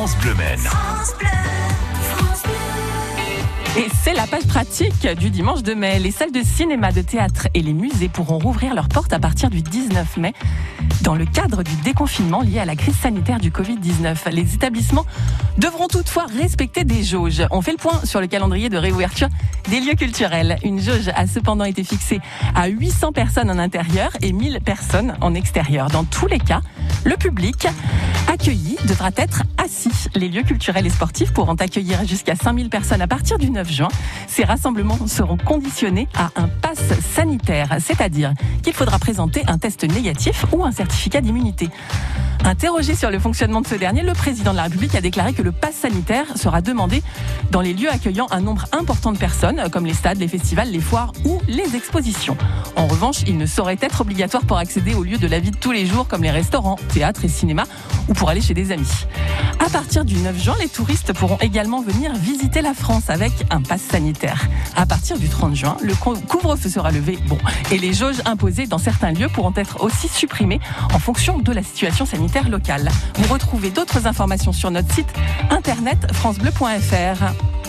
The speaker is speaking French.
France Bleu Maine. Et c'est la page pratique du dimanche de mai. Les salles de cinéma, de théâtre et les musées pourront rouvrir leurs portes à partir du 19 mai dans le cadre du déconfinement lié à la crise sanitaire du Covid-19. Les établissements devront toutefois respecter des jauges. On fait le point sur le calendrier de réouverture des lieux culturels. Une jauge a cependant été fixée à 800 personnes en intérieur et 1000 personnes en extérieur. Dans tous les cas, le public accueilli devra être assis. Les lieux culturels et sportifs pourront accueillir jusqu'à 5000 personnes à partir du 9 juin. Ces rassemblements seront conditionnés à un pass sanitaire, c'est-à-dire qu'il faudra présenter un test négatif ou un certificat d'immunité. Interrogé sur le fonctionnement de ce dernier, le président de la République a déclaré que le pass sanitaire sera demandé dans les lieux accueillant un nombre important de personnes, comme les stades, les festivals, les foires ou les expositions. En revanche, il ne saurait être obligatoire pour accéder aux lieux de la vie de tous les jours, comme les restaurants, théâtres et cinémas, ou pour aller chez des amis. À partir du 9 juin, les touristes pourront également venir visiter la France avec un pass sanitaire. À partir du 30 juin, le couvre-feu sera levé, bon, et les jauges imposées dans certains lieux pourront être aussi supprimées en fonction de la situation sanitaire Vous retrouvez d'autres informations sur notre site internet francebleu.fr.